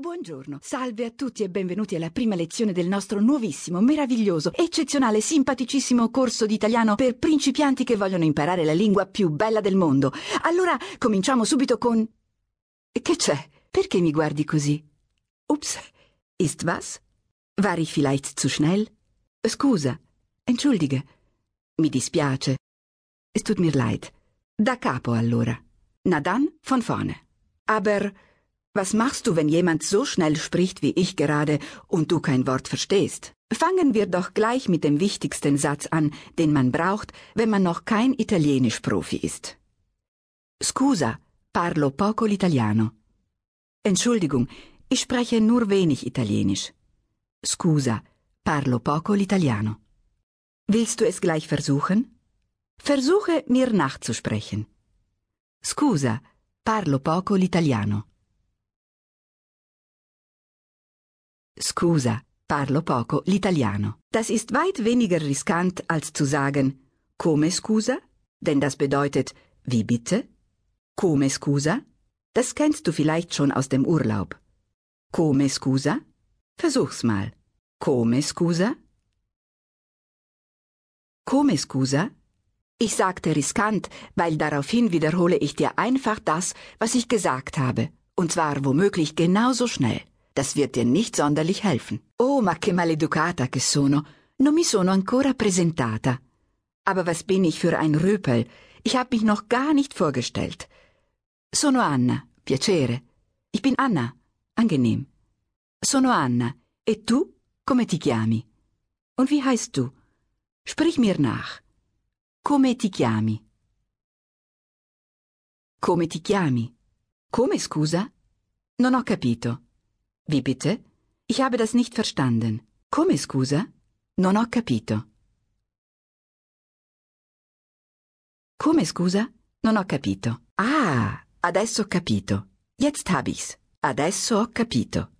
Buongiorno, salve a tutti e benvenuti alla prima lezione del nostro nuovissimo, meraviglioso, eccezionale, simpaticissimo corso di italiano per principianti che vogliono imparare la lingua più bella del mondo. Allora, cominciamo subito con... Che c'è? Perché mi guardi così? Ups, ist was? War ich vielleicht zu schnell? Scusa, entschuldige. Mi dispiace. Es tut mir leid. Da capo allora. Na dann, von vorne. Aber... Was machst du, wenn jemand so schnell spricht wie ich gerade und du kein Wort verstehst? Fangen wir doch gleich mit dem wichtigsten Satz an, den man braucht, wenn man noch kein Italienisch-Profi ist. Scusa, parlo poco l'italiano. Entschuldigung, ich spreche nur wenig Italienisch. Scusa, parlo poco l'italiano. Willst du es gleich versuchen? Versuche mir nachzusprechen. Scusa, parlo poco l'italiano. Scusa, parlo poco l'italiano. Das ist weit weniger riskant, als zu sagen Come scusa? Denn das bedeutet Wie bitte? Come scusa? Das kennst du vielleicht schon aus dem Urlaub. Come scusa? Versuch's mal. Come scusa? Come scusa? Ich sagte riskant, weil daraufhin wiederhole ich dir einfach das, was ich gesagt habe, und zwar womöglich genauso schnell. Das wird dir nicht sonderlich helfen. Oh, ma che maleducata che sono. Non mi sono ancora presentata. Aber was bin ich für ein Rüpel? Ich habe mich noch gar nicht vorgestellt. Sono Anna, piacere. Ich bin Anna, angenehm. Sono Anna. E tu? Come ti chiami? Und wie heißt du? Sprich mir nach. Come ti chiami? Come ti chiami? Come scusa? Non ho capito. Wie bitte? Ich habe das nicht verstanden. Come scusa? Non ho capito. Come scusa? Non ho capito. Ah, adesso ho capito. Jetzt hab ich's. Adesso ho capito.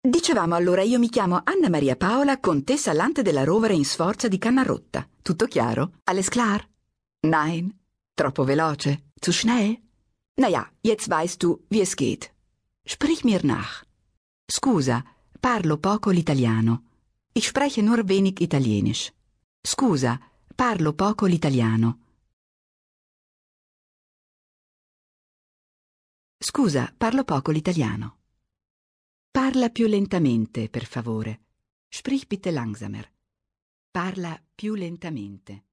Dicevamo allora, io mi chiamo Anna Maria Paola, contessa Lante della Rovere in Sforza di Cannarotta. Tutto chiaro? Alles klar? Nein? Troppo veloce? Zu schnell? Na ja, jetzt weißt du, wie es geht. Sprich mir nach. Scusa, parlo poco l'italiano. Ich spreche nur wenig Italienisch. Scusa, parlo poco l'italiano. Scusa, parlo poco l'italiano. Parla più lentamente, per favore. Sprich bitte langsamer. Parla più lentamente.